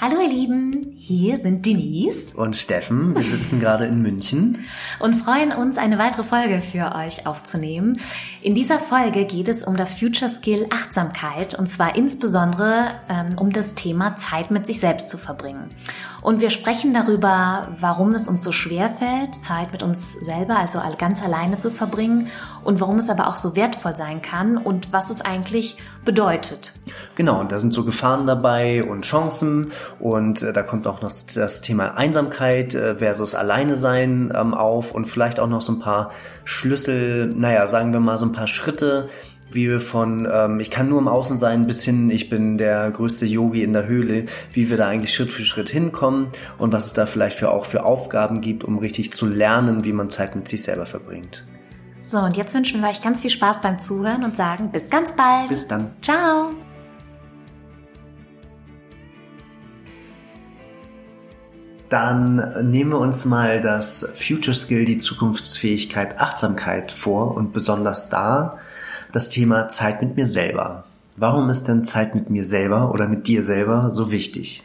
Hallo ihr Lieben, hier sind Denise und Steffen. Wir sitzen gerade in München und freuen uns, eine weitere Folge für euch aufzunehmen. In dieser Folge geht es um das Future Skill Achtsamkeit und zwar insbesondere ähm, um das Thema Zeit mit sich selbst zu verbringen. Und wir sprechen darüber, warum es uns so schwer fällt, Zeit mit uns selber, also ganz alleine zu verbringen und warum es aber auch so wertvoll sein kann und was es eigentlich bedeutet. Genau, und da sind so Gefahren dabei und Chancen und äh, da kommt auch noch das Thema Einsamkeit äh, versus Alleine sein ähm, auf und vielleicht auch noch so ein paar Schlüssel, naja, sagen wir mal so ein paar Schritte, wie wir von ähm, ich kann nur im Außen sein bis hin, ich bin der größte Yogi in der Höhle, wie wir da eigentlich Schritt für Schritt hinkommen und was es da vielleicht für auch für Aufgaben gibt, um richtig zu lernen, wie man Zeit mit sich selber verbringt. So, und jetzt wünschen wir euch ganz viel Spaß beim Zuhören und sagen bis ganz bald. Bis dann. Ciao. Dann nehmen wir uns mal das Future Skill, die Zukunftsfähigkeit, Achtsamkeit vor und besonders da das Thema Zeit mit mir selber. Warum ist denn Zeit mit mir selber oder mit dir selber so wichtig?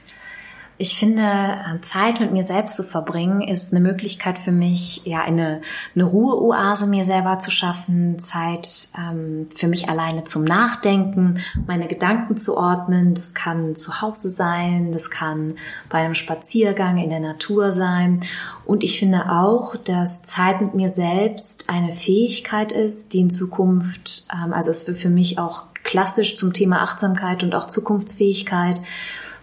Ich finde, Zeit mit mir selbst zu verbringen, ist eine Möglichkeit für mich, ja, eine, eine Ruheoase mir selber zu schaffen, Zeit ähm, für mich alleine zum Nachdenken, meine Gedanken zu ordnen. Das kann zu Hause sein, das kann bei einem Spaziergang in der Natur sein. Und ich finde auch, dass Zeit mit mir selbst eine Fähigkeit ist, die in Zukunft, ähm, also es wird für mich auch klassisch zum Thema Achtsamkeit und auch Zukunftsfähigkeit,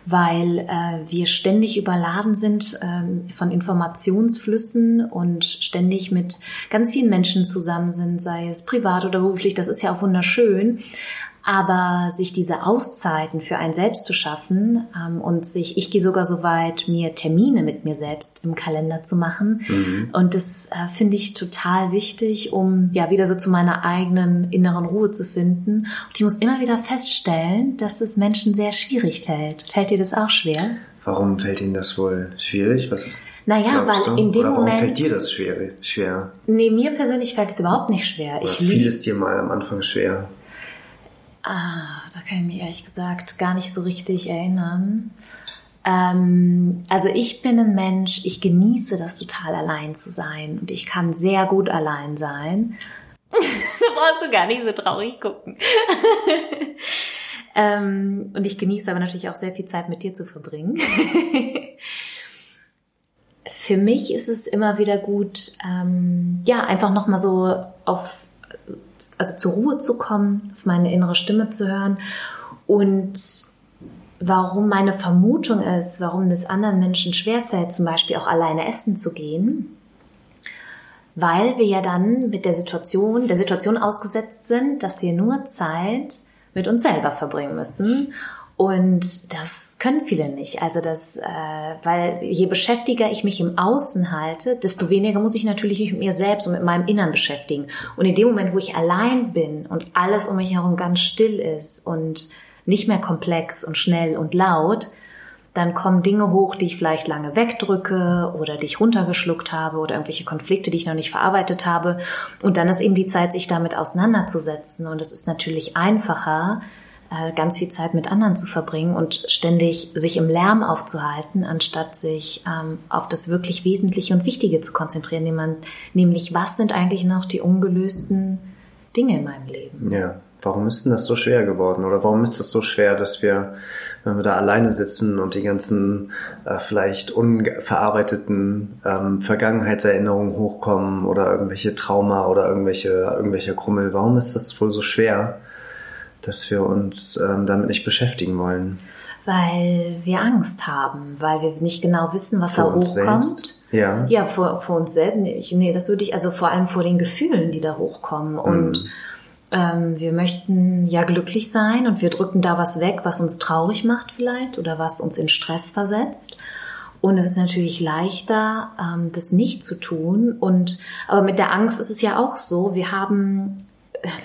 weil äh, wir ständig überladen sind ähm, von Informationsflüssen und ständig mit ganz vielen Menschen zusammen sind, sei es privat oder beruflich. Das ist ja auch wunderschön. Aber sich diese Auszeiten für einen selbst zu schaffen ähm, und sich, ich gehe sogar so weit, mir Termine mit mir selbst im Kalender zu machen. Mhm. Und das äh, finde ich total wichtig, um ja wieder so zu meiner eigenen inneren Ruhe zu finden. Und ich muss immer wieder feststellen, dass es Menschen sehr schwierig fällt. Fällt dir das auch schwer? Warum fällt Ihnen das wohl schwierig? Was naja, weil in dem Oder warum Moment. fällt dir das schwer? schwer? Nee, mir persönlich fällt es überhaupt nicht schwer. Oder ich fiel es dir mal am Anfang schwer? Ah, da kann ich mich ehrlich gesagt gar nicht so richtig erinnern. Ähm, also ich bin ein Mensch, ich genieße das total allein zu sein und ich kann sehr gut allein sein. da brauchst du gar nicht so traurig gucken. ähm, und ich genieße aber natürlich auch sehr viel Zeit mit dir zu verbringen. Für mich ist es immer wieder gut, ähm, ja, einfach nochmal so auf also zur Ruhe zu kommen, auf meine innere Stimme zu hören. Und warum meine Vermutung ist, warum es anderen Menschen schwerfällt, zum Beispiel auch alleine essen zu gehen, weil wir ja dann mit der Situation, der Situation ausgesetzt sind, dass wir nur Zeit mit uns selber verbringen müssen und das können viele nicht. Also das, äh, weil je beschäftiger ich mich im Außen halte, desto weniger muss ich natürlich mich mit mir selbst und mit meinem Innern beschäftigen. Und in dem Moment, wo ich allein bin und alles um mich herum ganz still ist und nicht mehr komplex und schnell und laut, dann kommen Dinge hoch, die ich vielleicht lange wegdrücke oder die ich runtergeschluckt habe oder irgendwelche Konflikte, die ich noch nicht verarbeitet habe. Und dann ist eben die Zeit, sich damit auseinanderzusetzen. Und es ist natürlich einfacher, äh, ganz viel Zeit mit anderen zu verbringen und ständig sich im Lärm aufzuhalten, anstatt sich ähm, auf das wirklich Wesentliche und Wichtige zu konzentrieren, nämlich was sind eigentlich noch die ungelösten Dinge in meinem Leben. Ja, warum ist denn das so schwer geworden oder warum ist das so schwer, dass wir, wenn wir da alleine sitzen und die ganzen äh, vielleicht unverarbeiteten ähm, Vergangenheitserinnerungen hochkommen oder irgendwelche Trauma oder irgendwelche, irgendwelche Krummel, warum ist das wohl so schwer? Dass wir uns ähm, damit nicht beschäftigen wollen. Weil wir Angst haben, weil wir nicht genau wissen, was vor da hochkommt. Ja. Ja, vor, vor uns selbst. Nee, das würde ich, also vor allem vor den Gefühlen, die da hochkommen. Und mhm. ähm, wir möchten ja glücklich sein und wir drücken da was weg, was uns traurig macht vielleicht oder was uns in Stress versetzt. Und es ist natürlich leichter, ähm, das nicht zu tun. Und aber mit der Angst ist es ja auch so. Wir haben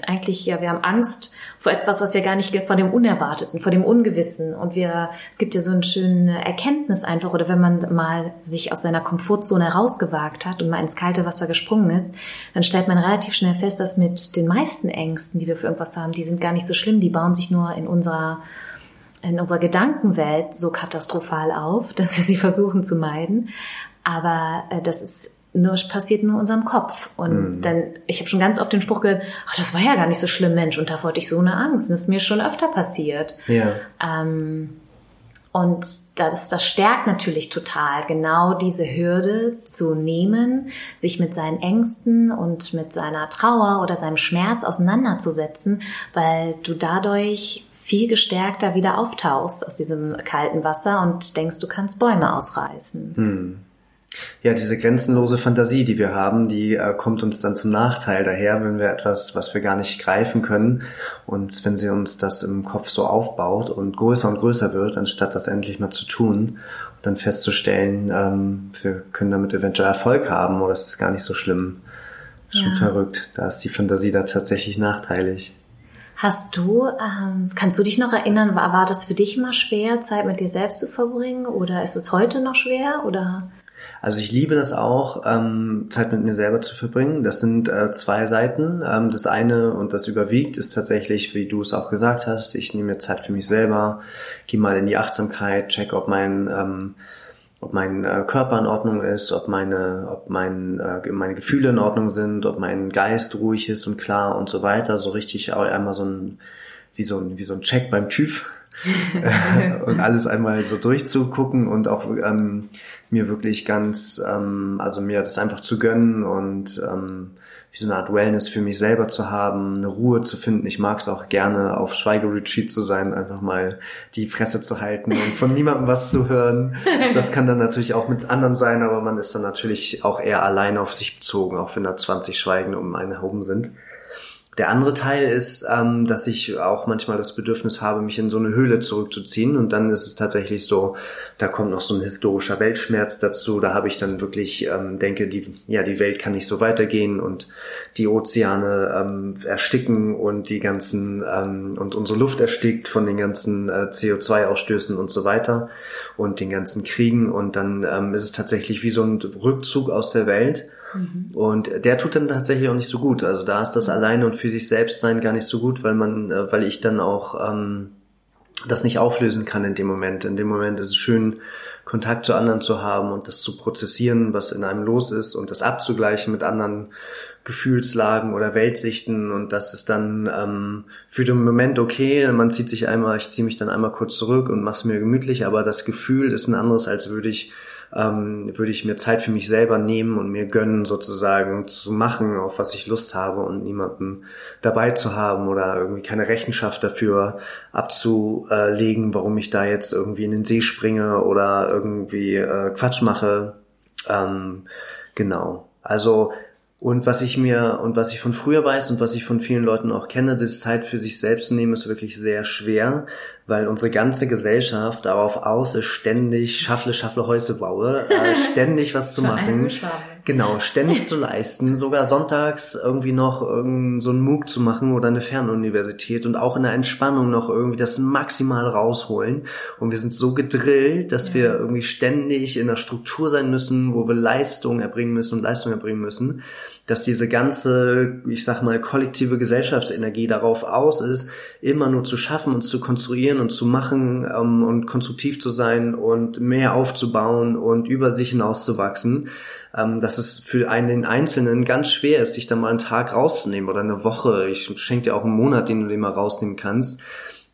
eigentlich, ja, wir haben Angst vor etwas, was ja gar nicht, vor dem Unerwarteten, vor dem Ungewissen. Und wir, es gibt ja so eine schöne Erkenntnis einfach, oder wenn man mal sich aus seiner Komfortzone herausgewagt hat und mal ins kalte Wasser gesprungen ist, dann stellt man relativ schnell fest, dass mit den meisten Ängsten, die wir für irgendwas haben, die sind gar nicht so schlimm, die bauen sich nur in unserer in unserer Gedankenwelt so katastrophal auf, dass wir sie versuchen zu meiden. Aber äh, das ist nur passiert nur unserem Kopf. Und mhm. dann, ich habe schon ganz oft den Spruch gehört, ach, das war ja gar nicht so schlimm, Mensch, und davor hatte ich so eine Angst. Das ist mir schon öfter passiert. Ja. Ähm, und das, das stärkt natürlich total, genau diese Hürde zu nehmen, sich mit seinen Ängsten und mit seiner Trauer oder seinem Schmerz auseinanderzusetzen, weil du dadurch viel gestärkter wieder auftauchst aus diesem kalten Wasser und denkst, du kannst Bäume ausreißen. Hm. Ja, diese grenzenlose Fantasie, die wir haben, die äh, kommt uns dann zum Nachteil daher, wenn wir etwas, was wir gar nicht greifen können und wenn sie uns das im Kopf so aufbaut und größer und größer wird, anstatt das endlich mal zu tun und dann festzustellen, ähm, wir können damit eventuell Erfolg haben oder es ist gar nicht so schlimm. Schon ja. verrückt. Da ist die Fantasie da tatsächlich nachteilig. Hast du, ähm, kannst du dich noch erinnern, war, war das für dich immer schwer, Zeit mit dir selbst zu verbringen oder ist es heute noch schwer oder? Also ich liebe das auch, ähm, Zeit mit mir selber zu verbringen. Das sind äh, zwei Seiten. Ähm, das eine und das überwiegt ist tatsächlich, wie du es auch gesagt hast, ich nehme mir Zeit für mich selber, gehe mal in die Achtsamkeit, check, ob mein ähm, ob mein äh, Körper in Ordnung ist, ob meine, ob mein, äh, meine Gefühle in Ordnung sind, ob mein Geist ruhig ist und klar und so weiter. So richtig einmal so ein, wie so ein, wie so ein Check beim TÜV und alles einmal so durchzugucken und auch ähm, mir wirklich ganz, ähm, also mir das einfach zu gönnen und ähm, wie so eine Art Wellness für mich selber zu haben, eine Ruhe zu finden. Ich mag es auch gerne, auf Schweigeretreat zu sein, einfach mal die Fresse zu halten und von niemandem was zu hören. Das kann dann natürlich auch mit anderen sein, aber man ist dann natürlich auch eher alleine auf sich bezogen, auch wenn da 20 Schweigende um einen herum sind. Der andere Teil ist, ähm, dass ich auch manchmal das Bedürfnis habe, mich in so eine Höhle zurückzuziehen. Und dann ist es tatsächlich so, da kommt noch so ein historischer Weltschmerz dazu. Da habe ich dann wirklich, ähm, denke, die, ja, die Welt kann nicht so weitergehen und die Ozeane ähm, ersticken und die ganzen ähm, und unsere Luft erstickt von den ganzen äh, CO2-Ausstößen und so weiter und den ganzen Kriegen. Und dann ähm, ist es tatsächlich wie so ein Rückzug aus der Welt. Mhm. Und der tut dann tatsächlich auch nicht so gut. Also da ist das alleine und für sich selbst sein gar nicht so gut, weil man, äh, weil ich dann auch ähm, das nicht auflösen kann in dem Moment. In dem Moment ist es schön, Kontakt zu anderen zu haben und das zu prozessieren, was in einem los ist und das abzugleichen mit anderen Gefühlslagen oder Weltsichten und das ist dann ähm, für den Moment okay. Man zieht sich einmal, ich ziehe mich dann einmal kurz zurück und mach's mir gemütlich, aber das Gefühl ist ein anderes, als würde ich ähm, würde ich mir Zeit für mich selber nehmen und mir gönnen, sozusagen zu machen, auf was ich Lust habe und niemanden dabei zu haben oder irgendwie keine Rechenschaft dafür abzulegen, warum ich da jetzt irgendwie in den See springe oder irgendwie äh, Quatsch mache. Ähm, genau. Also und was ich mir und was ich von früher weiß und was ich von vielen Leuten auch kenne, das Zeit für sich selbst zu nehmen, ist wirklich sehr schwer, weil unsere ganze Gesellschaft darauf aus ist, ständig schaffle, schaffle, Häuser baue, äh, ständig was zu machen. Genau, ständig zu leisten, sogar sonntags irgendwie noch irgend so einen MOOC zu machen oder eine Fernuniversität und auch in der Entspannung noch irgendwie das maximal rausholen. Und wir sind so gedrillt, dass ja. wir irgendwie ständig in der Struktur sein müssen, wo wir Leistung erbringen müssen und Leistung erbringen müssen dass diese ganze, ich sag mal, kollektive Gesellschaftsenergie darauf aus ist, immer nur zu schaffen und zu konstruieren und zu machen ähm, und konstruktiv zu sein und mehr aufzubauen und über sich hinauszuwachsen, ähm, dass es für einen den Einzelnen ganz schwer ist, sich da mal einen Tag rauszunehmen oder eine Woche. Ich schenke dir auch einen Monat, den du dir mal rausnehmen kannst.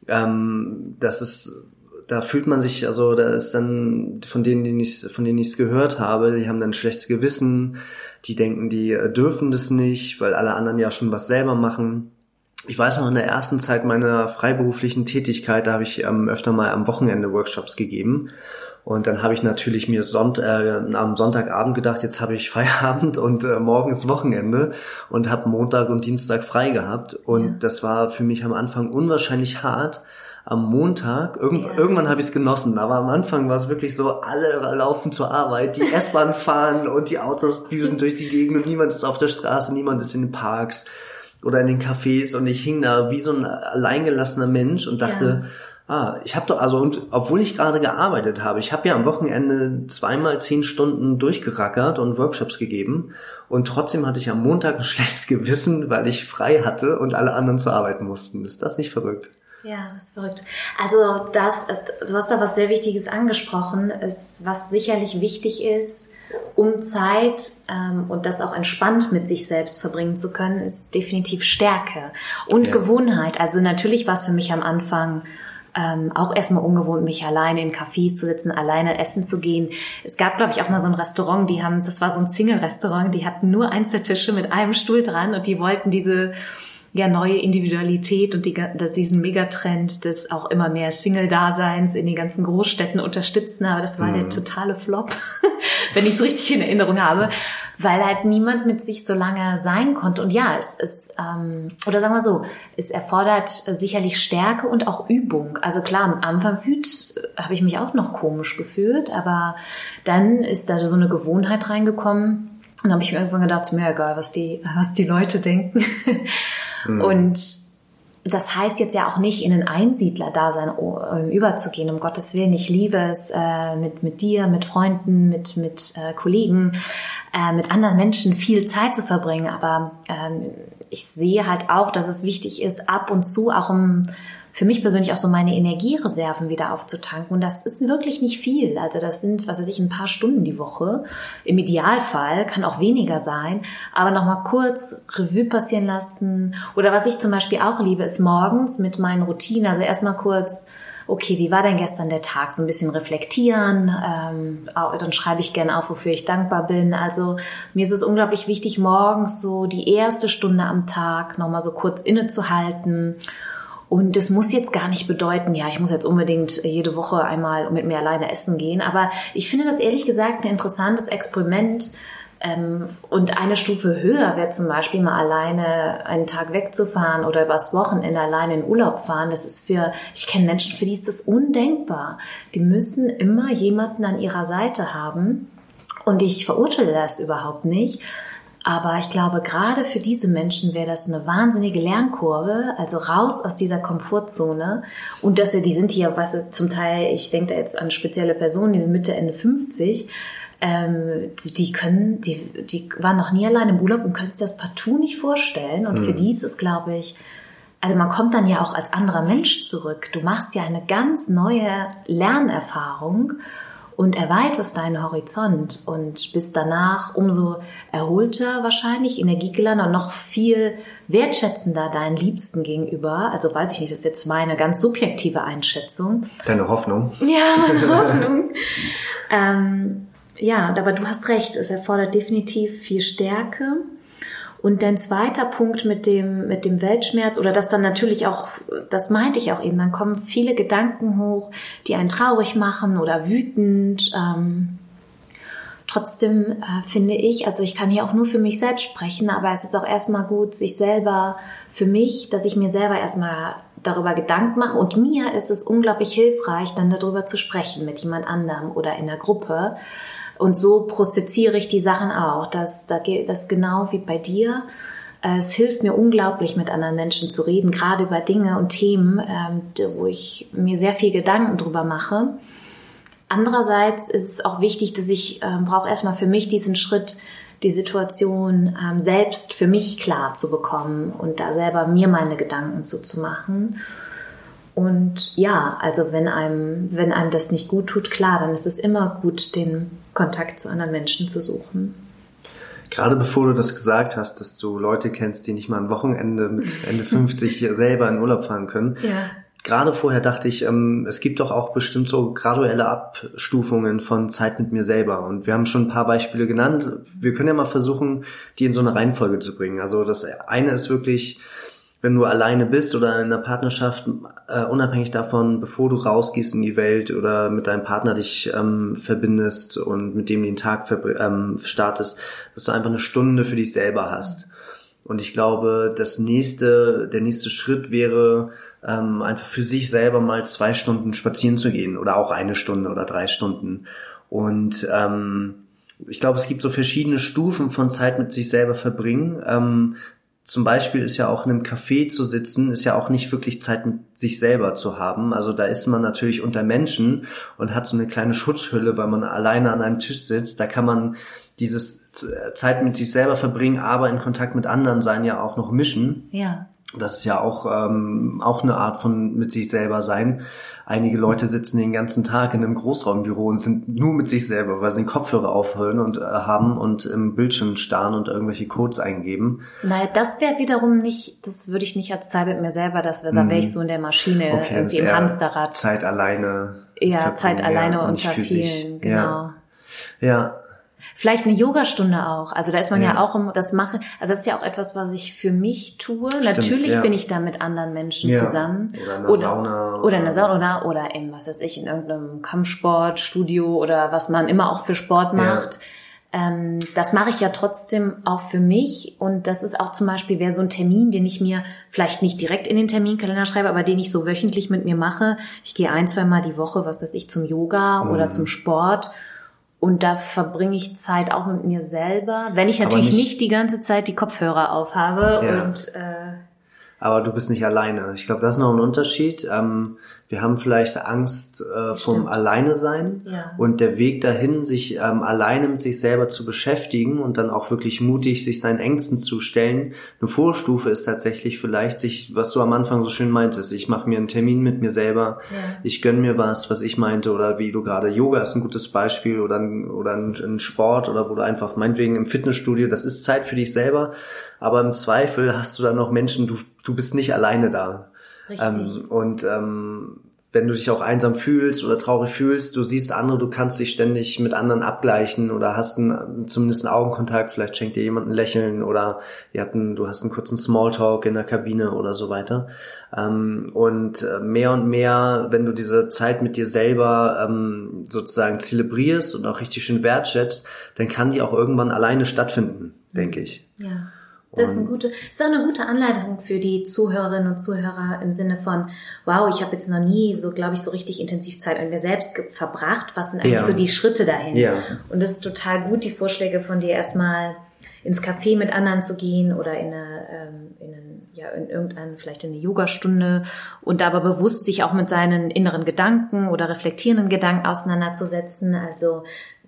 Ähm, das ist da fühlt man sich, also da ist dann von denen, die ich, von denen ich es gehört habe, die haben dann schlechtes Gewissen, die denken, die äh, dürfen das nicht, weil alle anderen ja schon was selber machen. Ich weiß noch in der ersten Zeit meiner freiberuflichen Tätigkeit, da habe ich ähm, öfter mal am Wochenende Workshops gegeben. Und dann habe ich natürlich mir Sonnt äh, am Sonntagabend gedacht, jetzt habe ich Feierabend und äh, morgen ist Wochenende und habe Montag und Dienstag frei gehabt. Und ja. das war für mich am Anfang unwahrscheinlich hart, am Montag, irgend, ja. irgendwann habe ich es genossen, aber am Anfang war es wirklich so, alle laufen zur Arbeit, die S-Bahn fahren und die Autos düsen durch die Gegend und niemand ist auf der Straße, niemand ist in den Parks oder in den Cafés und ich hing da wie so ein alleingelassener Mensch und dachte, ja Ah, ich habe doch, also und obwohl ich gerade gearbeitet habe, ich habe ja am Wochenende zweimal zehn Stunden durchgerackert und Workshops gegeben und trotzdem hatte ich am Montag ein schlechtes Gewissen, weil ich frei hatte und alle anderen zu arbeiten mussten. Ist das nicht verrückt? Ja, das ist verrückt. Also das, du hast da was sehr Wichtiges angesprochen, ist, was sicherlich wichtig ist, um Zeit ähm, und das auch entspannt mit sich selbst verbringen zu können, ist definitiv Stärke und ja. Gewohnheit. Also natürlich war es für mich am Anfang ähm, auch erstmal ungewohnt, mich alleine in Cafés zu sitzen, alleine essen zu gehen. Es gab, glaube ich, auch mal so ein Restaurant, die haben, das war so ein Single-Restaurant, die hatten nur Einzeltische mit einem Stuhl dran und die wollten diese ja neue Individualität und die, diesen Megatrend des auch immer mehr Single-Daseins in den ganzen Großstädten unterstützen. Aber das war mhm. der totale Flop, wenn ich es richtig in Erinnerung habe, weil halt niemand mit sich so lange sein konnte. Und ja, es ist, ähm, oder sagen wir so, es erfordert sicherlich Stärke und auch Übung. Also klar, am Anfang fühlt, habe ich mich auch noch komisch gefühlt, aber dann ist da so eine Gewohnheit reingekommen. Und dann habe ich mir irgendwann gedacht, mir egal, was die, was die Leute denken. Mhm. Und das heißt jetzt ja auch nicht, in ein Einsiedler-Dasein ähm, überzugehen, um Gottes Willen. Ich liebe es, äh, mit, mit dir, mit Freunden, mit, mit äh, Kollegen, äh, mit anderen Menschen viel Zeit zu verbringen. Aber ähm, ich sehe halt auch, dass es wichtig ist, ab und zu auch um für mich persönlich auch so meine Energiereserven wieder aufzutanken. Und das ist wirklich nicht viel. Also das sind, was weiß ich, ein paar Stunden die Woche. Im Idealfall kann auch weniger sein. Aber nochmal kurz Revue passieren lassen. Oder was ich zum Beispiel auch liebe, ist morgens mit meinen Routinen. Also erstmal kurz okay, wie war denn gestern der Tag? So ein bisschen reflektieren. Ähm, dann schreibe ich gerne auf, wofür ich dankbar bin. Also mir ist es unglaublich wichtig, morgens so die erste Stunde am Tag nochmal so kurz innezuhalten und das muss jetzt gar nicht bedeuten, ja, ich muss jetzt unbedingt jede Woche einmal mit mir alleine essen gehen. Aber ich finde das ehrlich gesagt ein interessantes Experiment. Ähm, und eine Stufe höher wäre zum Beispiel mal alleine einen Tag wegzufahren oder übers Wochenende alleine in Urlaub fahren. Das ist für, ich kenne Menschen, für die ist das undenkbar. Die müssen immer jemanden an ihrer Seite haben. Und ich verurteile das überhaupt nicht. Aber ich glaube, gerade für diese Menschen wäre das eine wahnsinnige Lernkurve, also raus aus dieser Komfortzone. Und dass sie, die sind hier, was ist zum Teil, ich denke da jetzt an spezielle Personen, die sind Mitte, Ende 50, ähm, die, die können, die, die waren noch nie allein im Urlaub und können sich das partout nicht vorstellen. Und mhm. für die ist es, glaube ich, also man kommt dann ja auch als anderer Mensch zurück. Du machst ja eine ganz neue Lernerfahrung und erweiterst deinen Horizont und bist danach umso erholter wahrscheinlich, energiegeladen und noch viel wertschätzender deinen Liebsten gegenüber. Also weiß ich nicht, das ist jetzt meine ganz subjektive Einschätzung. Deine Hoffnung. Ja, meine Hoffnung. ähm, ja, aber du hast recht, es erfordert definitiv viel Stärke und dein zweiter Punkt mit dem, mit dem Weltschmerz oder das dann natürlich auch, das meinte ich auch eben, dann kommen viele Gedanken hoch, die einen traurig machen oder wütend. Ähm, trotzdem äh, finde ich, also ich kann hier auch nur für mich selbst sprechen, aber es ist auch erstmal gut, sich selber, für mich, dass ich mir selber erstmal darüber Gedanken mache und mir ist es unglaublich hilfreich, dann darüber zu sprechen mit jemand anderem oder in der Gruppe und so prozessiere ich die Sachen auch. Das, das genau wie bei dir. Es hilft mir unglaublich, mit anderen Menschen zu reden, gerade über Dinge und Themen, ähm, wo ich mir sehr viel Gedanken drüber mache. Andererseits ist es auch wichtig, dass ich ähm, brauche erstmal für mich diesen Schritt, die Situation ähm, selbst für mich klar zu bekommen und da selber mir meine Gedanken zu, zu machen. Und ja, also wenn einem, wenn einem das nicht gut tut, klar, dann ist es immer gut, den Kontakt zu anderen Menschen zu suchen. Gerade bevor du das gesagt hast, dass du Leute kennst, die nicht mal ein Wochenende mit Ende 50 selber in Urlaub fahren können. Ja. Gerade vorher dachte ich, ähm, es gibt doch auch bestimmt so graduelle Abstufungen von Zeit mit mir selber. Und wir haben schon ein paar Beispiele genannt. Wir können ja mal versuchen, die in so eine Reihenfolge zu bringen. Also das eine ist wirklich wenn du alleine bist oder in einer Partnerschaft, äh, unabhängig davon, bevor du rausgehst in die Welt oder mit deinem Partner dich ähm, verbindest und mit dem den Tag ähm, startest, dass du einfach eine Stunde für dich selber hast. Und ich glaube, das nächste, der nächste Schritt wäre, ähm, einfach für sich selber mal zwei Stunden spazieren zu gehen oder auch eine Stunde oder drei Stunden. Und ähm, ich glaube, es gibt so verschiedene Stufen von Zeit mit sich selber verbringen. Ähm, zum Beispiel ist ja auch in einem Café zu sitzen, ist ja auch nicht wirklich Zeit mit sich selber zu haben. Also da ist man natürlich unter Menschen und hat so eine kleine Schutzhülle, weil man alleine an einem Tisch sitzt. Da kann man dieses Zeit mit sich selber verbringen, aber in Kontakt mit anderen sein ja auch noch mischen. Ja. Das ist ja auch, ähm, auch eine Art von mit sich selber sein. Einige Leute sitzen den ganzen Tag in einem Großraumbüro und sind nur mit sich selber, weil sie den Kopfhörer aufhören und äh, haben und im Bildschirm starren und irgendwelche Codes eingeben. Naja, das wäre wiederum nicht, das würde ich nicht als Zeit mit mir selber, das wäre, da wäre ich so in der Maschine, okay, irgendwie im Hamsterrad. Zeit alleine. Ja, Zeit alleine unter vielen, genau. Ja. ja. Vielleicht eine Yogastunde auch. Also da ist man ja, ja auch im, das mache, also das ist ja auch etwas, was ich für mich tue. Stimmt, Natürlich ja. bin ich da mit anderen Menschen ja. zusammen. Oder in der Sauna. Oder, in der Sauna oder, in, was weiß ich, in irgendeinem Kampfsportstudio oder was man immer auch für Sport macht. Ähm, das mache ich ja trotzdem auch für mich und das ist auch zum Beispiel, wäre so ein Termin, den ich mir vielleicht nicht direkt in den Terminkalender schreibe, aber den ich so wöchentlich mit mir mache. Ich gehe ein, zwei Mal die Woche, was weiß ich, zum Yoga mhm. oder zum Sport und da verbringe ich Zeit auch mit mir selber, wenn ich natürlich nicht, nicht, die ganze Zeit die Kopfhörer aufhabe ja. und äh, aber du bist nicht alleine. Ich glaube, das ist noch ein Unterschied. Ähm, wir haben vielleicht Angst äh, vom Alleine sein ja. und der Weg dahin, sich ähm, alleine mit sich selber zu beschäftigen und dann auch wirklich mutig sich seinen Ängsten zu stellen. Eine Vorstufe ist tatsächlich vielleicht sich, was du am Anfang so schön meintest, ich mache mir einen Termin mit mir selber, ja. ich gönn mir was, was ich meinte oder wie du gerade Yoga ist ein gutes Beispiel oder ein, oder ein, ein Sport oder wo du einfach meinetwegen im Fitnessstudio, das ist Zeit für dich selber, aber im Zweifel hast du dann noch Menschen, du, du bist nicht alleine da. Ähm, und ähm, wenn du dich auch einsam fühlst oder traurig fühlst, du siehst andere, du kannst dich ständig mit anderen abgleichen oder hast einen, zumindest einen Augenkontakt, vielleicht schenkt dir jemand ein Lächeln oder ihr habt einen, du hast einen kurzen Smalltalk in der Kabine oder so weiter. Ähm, und äh, mehr und mehr, wenn du diese Zeit mit dir selber ähm, sozusagen zelebrierst und auch richtig schön wertschätzt, dann kann die auch irgendwann alleine stattfinden, denke ich. Ja. Das ist, eine gute, ist auch eine gute Anleitung für die Zuhörerinnen und Zuhörer im Sinne von, wow, ich habe jetzt noch nie so, glaube ich, so richtig intensiv Zeit mit mir selbst verbracht. Was sind eigentlich ja. so die Schritte dahin? Ja. Und das ist total gut, die Vorschläge von dir erstmal ins Café mit anderen zu gehen oder in eine, ähm, in ein, ja, in irgendeine, vielleicht in eine Yogastunde und aber bewusst sich auch mit seinen inneren Gedanken oder reflektierenden Gedanken auseinanderzusetzen. Also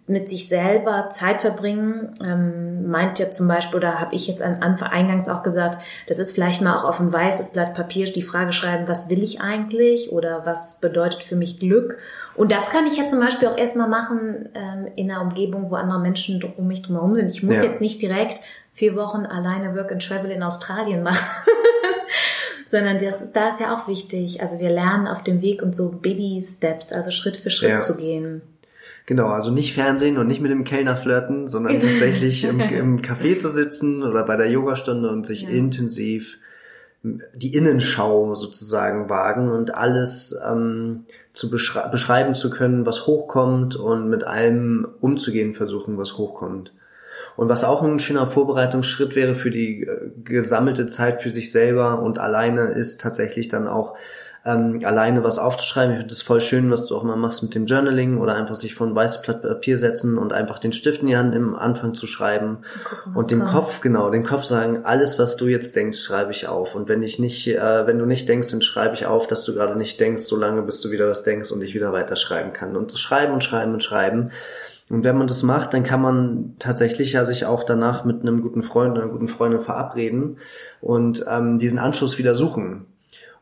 mit sich selber Zeit verbringen, ähm, meint ja zum Beispiel, oder habe ich jetzt an Anfang eingangs auch gesagt, das ist vielleicht mal auch auf ein weißes Blatt Papier die Frage schreiben, was will ich eigentlich oder was bedeutet für mich Glück? Und das kann ich ja zum Beispiel auch erstmal machen ähm, in einer Umgebung, wo andere Menschen um mich drumherum sind. Ich muss ja. jetzt nicht direkt vier Wochen alleine Work and Travel in Australien machen. sondern das, da ist ja auch wichtig. Also wir lernen auf dem Weg und so Baby Steps, also Schritt für Schritt ja. zu gehen. Genau, also nicht Fernsehen und nicht mit dem Kellner flirten, sondern tatsächlich im, im Café zu sitzen oder bei der Yogastunde und sich ja. intensiv die Innenschau sozusagen wagen und alles ähm, zu beschrei beschreiben zu können, was hochkommt und mit allem umzugehen versuchen, was hochkommt. Und was auch ein schöner Vorbereitungsschritt wäre für die äh, gesammelte Zeit für sich selber und alleine ist tatsächlich dann auch ähm, alleine was aufzuschreiben. Ich finde das voll schön, was du auch mal machst mit dem Journaling oder einfach sich vor ein weißes Blatt Papier setzen und einfach den Stift in die Hand im Anfang zu schreiben gucken, und dem kommt. Kopf, genau, dem Kopf sagen, alles, was du jetzt denkst, schreibe ich auf. Und wenn ich nicht, äh, wenn du nicht denkst, dann schreibe ich auf, dass du gerade nicht denkst, solange bis du wieder was denkst und ich wieder weiter schreiben kann. Und schreiben und schreiben und schreiben. Und wenn man das macht, dann kann man tatsächlich ja sich auch danach mit einem guten Freund oder einer guten Freundin verabreden und ähm, diesen Anschluss wieder suchen.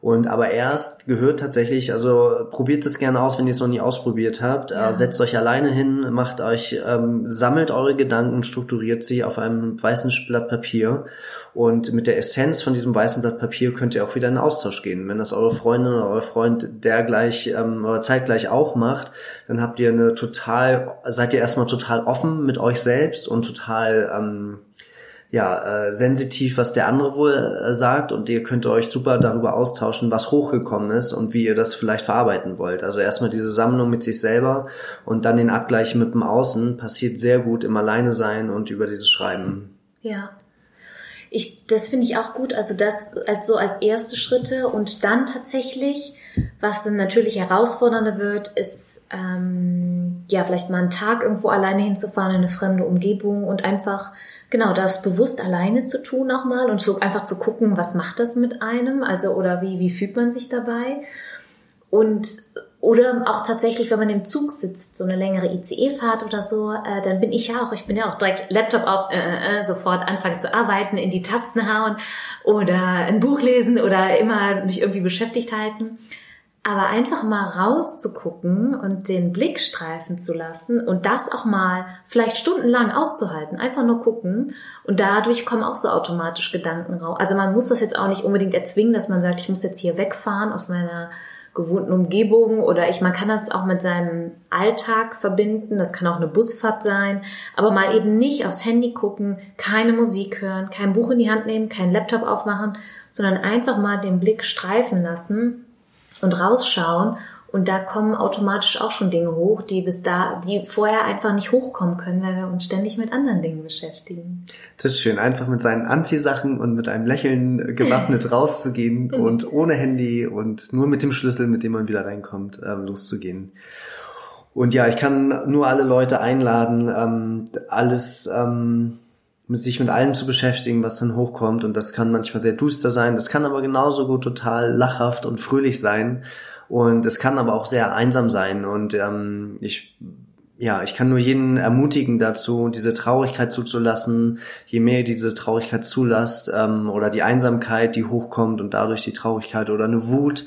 Und aber erst gehört tatsächlich, also probiert es gerne aus, wenn ihr es noch nie ausprobiert habt. Äh, ja. Setzt euch alleine hin, macht euch, ähm, sammelt eure Gedanken, strukturiert sie auf einem weißen Blatt Papier. Und mit der Essenz von diesem weißen Blatt Papier könnt ihr auch wieder in Austausch gehen. Wenn das eure Freundin oder euer Freund der gleich ähm, oder zeitgleich auch macht, dann habt ihr eine total, seid ihr erstmal total offen mit euch selbst und total ähm, ja, äh, sensitiv, was der andere wohl äh, sagt und ihr könnt euch super darüber austauschen, was hochgekommen ist und wie ihr das vielleicht verarbeiten wollt. Also erstmal diese Sammlung mit sich selber und dann den Abgleich mit dem Außen passiert sehr gut im Alleine sein und über dieses Schreiben. Ja. ich, das finde ich auch gut. Also das als so als erste Schritte und dann tatsächlich, was dann natürlich herausfordernder wird, ist ähm, ja vielleicht mal einen Tag irgendwo alleine hinzufahren in eine fremde Umgebung und einfach genau das bewusst alleine zu tun auch mal und so einfach zu gucken, was macht das mit einem, also oder wie wie fühlt man sich dabei und oder auch tatsächlich, wenn man im Zug sitzt, so eine längere ICE-Fahrt oder so, äh, dann bin ich ja auch, ich bin ja auch direkt Laptop auf, äh, äh, äh, sofort anfangen zu arbeiten, in die Tasten hauen oder ein Buch lesen oder immer mich irgendwie beschäftigt halten. Aber einfach mal rauszugucken und den Blick streifen zu lassen und das auch mal vielleicht stundenlang auszuhalten, einfach nur gucken und dadurch kommen auch so automatisch Gedanken raus. Also man muss das jetzt auch nicht unbedingt erzwingen, dass man sagt, ich muss jetzt hier wegfahren aus meiner gewohnten Umgebung oder ich, man kann das auch mit seinem Alltag verbinden. Das kann auch eine Busfahrt sein, aber mal eben nicht aufs Handy gucken, keine Musik hören, kein Buch in die Hand nehmen, kein Laptop aufmachen, sondern einfach mal den Blick streifen lassen und rausschauen und da kommen automatisch auch schon Dinge hoch, die bis da, die vorher einfach nicht hochkommen können, weil wir uns ständig mit anderen Dingen beschäftigen. Das ist schön, einfach mit seinen Anti-Sachen und mit einem Lächeln gewappnet rauszugehen und ohne Handy und nur mit dem Schlüssel, mit dem man wieder reinkommt, ähm, loszugehen. Und ja, ich kann nur alle Leute einladen, ähm, alles ähm, mit sich mit allem zu beschäftigen, was dann hochkommt. Und das kann manchmal sehr duster sein, das kann aber genauso gut total lachhaft und fröhlich sein. Und es kann aber auch sehr einsam sein. Und ähm, ich ja, ich kann nur jeden ermutigen dazu, diese Traurigkeit zuzulassen. Je mehr ihr diese Traurigkeit zulasst ähm, oder die Einsamkeit, die hochkommt und dadurch die Traurigkeit oder eine Wut,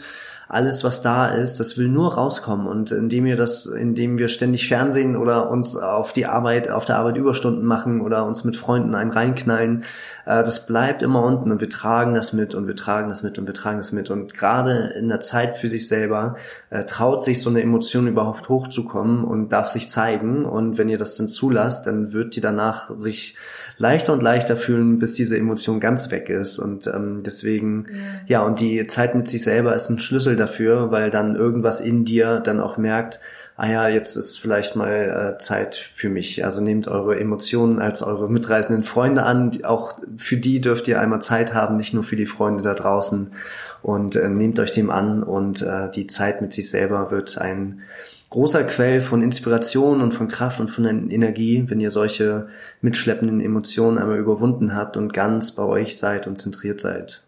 alles, was da ist, das will nur rauskommen. Und indem wir das, indem wir ständig Fernsehen oder uns auf die Arbeit, auf der Arbeit Überstunden machen oder uns mit Freunden einen reinknallen, äh, das bleibt immer unten und wir tragen das mit und wir tragen das mit und wir tragen das mit. Und gerade in der Zeit für sich selber äh, traut sich so eine Emotion überhaupt hochzukommen und darf sich zeigen. Und wenn ihr das dann zulasst, dann wird die danach sich leichter und leichter fühlen, bis diese Emotion ganz weg ist. Und ähm, deswegen, ja. ja, und die Zeit mit sich selber ist ein Schlüssel dafür, weil dann irgendwas in dir dann auch merkt, ah ja, jetzt ist vielleicht mal äh, Zeit für mich. Also nehmt eure Emotionen als eure mitreisenden Freunde an. Auch für die dürft ihr einmal Zeit haben, nicht nur für die Freunde da draußen. Und äh, nehmt euch dem an und äh, die Zeit mit sich selber wird ein großer Quell von Inspiration und von Kraft und von Energie, wenn ihr solche mitschleppenden Emotionen einmal überwunden habt und ganz bei euch seid und zentriert seid.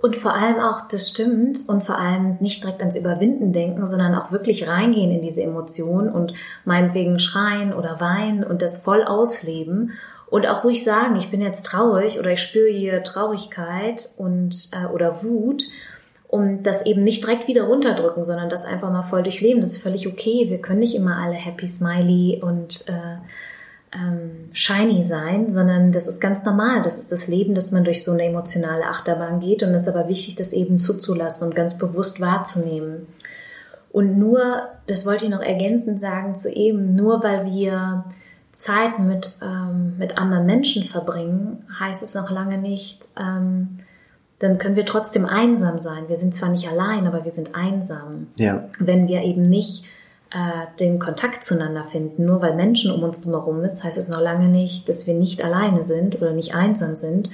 Und vor allem auch, das stimmt, und vor allem nicht direkt ans Überwinden denken, sondern auch wirklich reingehen in diese Emotionen und meinetwegen schreien oder weinen und das voll ausleben und auch ruhig sagen, ich bin jetzt traurig oder ich spüre hier Traurigkeit und äh, oder Wut um das eben nicht direkt wieder runterdrücken, sondern das einfach mal voll durchleben. Das ist völlig okay. Wir können nicht immer alle happy, smiley und äh, ähm, shiny sein, sondern das ist ganz normal. Das ist das Leben, dass man durch so eine emotionale Achterbahn geht und es ist aber wichtig, das eben zuzulassen und ganz bewusst wahrzunehmen. Und nur, das wollte ich noch ergänzend sagen zu eben, nur weil wir Zeit mit, ähm, mit anderen Menschen verbringen, heißt es noch lange nicht, ähm, dann können wir trotzdem einsam sein. Wir sind zwar nicht allein, aber wir sind einsam. Ja. Wenn wir eben nicht äh, den Kontakt zueinander finden, nur weil Menschen um uns drumherum ist, heißt es noch lange nicht, dass wir nicht alleine sind oder nicht einsam sind,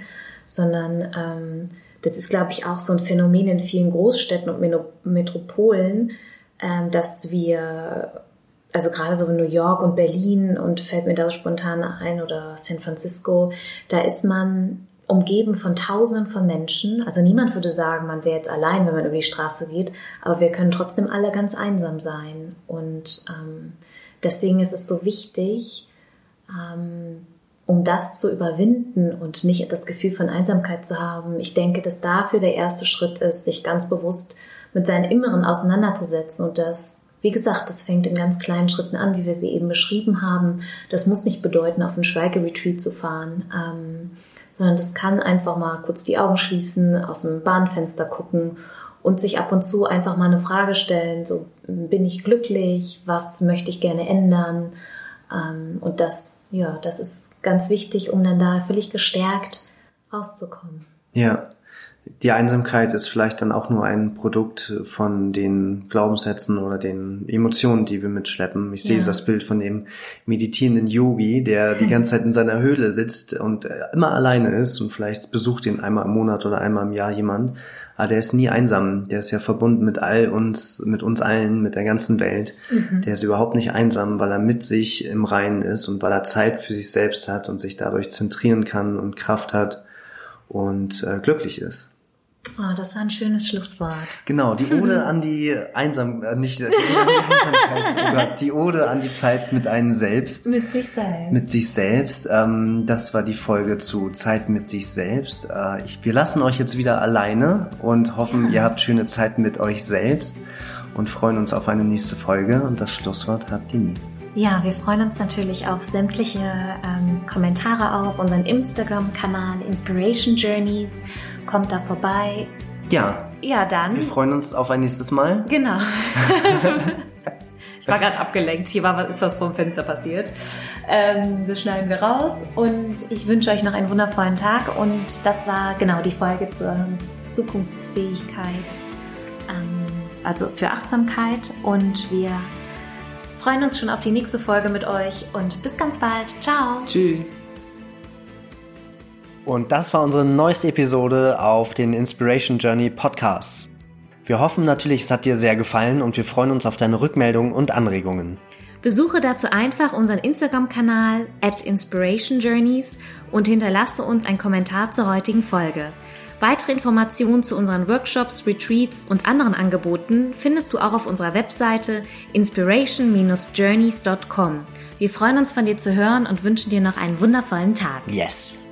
sondern ähm, das ist, glaube ich, auch so ein Phänomen in vielen Großstädten und Metropolen, ähm, dass wir also gerade so in New York und Berlin und fällt mir da spontan ein oder San Francisco, da ist man umgeben von Tausenden von Menschen. Also niemand würde sagen, man wäre jetzt allein, wenn man über die Straße geht, aber wir können trotzdem alle ganz einsam sein. Und ähm, deswegen ist es so wichtig, ähm, um das zu überwinden und nicht das Gefühl von Einsamkeit zu haben. Ich denke, dass dafür der erste Schritt ist, sich ganz bewusst mit seinen Inneren auseinanderzusetzen und das wie gesagt, das fängt in ganz kleinen Schritten an, wie wir sie eben beschrieben haben. Das muss nicht bedeuten, auf einen Schweigeretreat zu fahren. Ähm, sondern das kann einfach mal kurz die Augen schließen, aus dem Bahnfenster gucken und sich ab und zu einfach mal eine Frage stellen, so bin ich glücklich, was möchte ich gerne ändern? Ähm, und das, ja, das ist ganz wichtig, um dann da völlig gestärkt rauszukommen. Ja, die Einsamkeit ist vielleicht dann auch nur ein Produkt von den Glaubenssätzen oder den Emotionen, die wir mitschleppen. Ich sehe Ja. das Bild von dem meditierenden Yogi, der die ganze Zeit in seiner Höhle sitzt und äh, immer alleine ist und vielleicht besucht ihn einmal im Monat oder einmal im Jahr jemand. Aber der ist nie einsam. Der ist ja verbunden mit all uns, mit uns allen, mit der ganzen Welt. Der ist überhaupt nicht einsam, weil er mit sich im Reinen ist und weil er Zeit für sich selbst hat und sich dadurch zentrieren kann und Kraft hat und äh, glücklich ist. Oh, das war ein schönes Schlusswort. Genau, die Ode an die Einsam, äh, nicht die Ode an die Einsamkeit, die Ode an die Zeit mit einem selbst, Mit sich selbst. mit sich selbst. Ähm, das war die Folge zu Zeit mit sich selbst. Äh, ich, wir lassen euch jetzt wieder alleine und hoffen, ihr habt schöne Zeit mit euch selbst und freuen uns auf eine nächste Folge. Und das Schlusswort hat Denise. Ja, wir freuen uns natürlich auf sämtliche ähm, Kommentare auf unseren Instagram-Kanal Inspiration Journeys. Kommt da vorbei. Ja, Ja, dann. wir freuen uns auf ein nächstes Mal. Genau. ich war gerade abgelenkt. Hier war was, ist was vom Fenster passiert. Ähm, das schneiden wir raus. Und ich wünsche euch noch einen wundervollen Tag. Und das war genau die Folge zur Zukunftsfähigkeit, ähm, also für Achtsamkeit. Und wir freuen uns schon auf die nächste Folge mit euch. Und bis ganz bald. Ciao. Tschüss. Und das war unsere neueste Episode auf den Inspiration Journey Podcasts. Wir hoffen natürlich, es hat dir sehr gefallen und wir freuen uns auf deine Rückmeldungen und Anregungen. Besuche dazu einfach unseren Instagram-Kanal at Inspiration Journeys und hinterlasse uns einen Kommentar zur heutigen Folge. Weitere Informationen zu unseren Workshops, Retreats und anderen Angeboten findest du auch auf unserer Webseite inspiration-journeys.com. Wir freuen uns von dir zu hören und wünschen dir noch einen wundervollen Tag. Yes!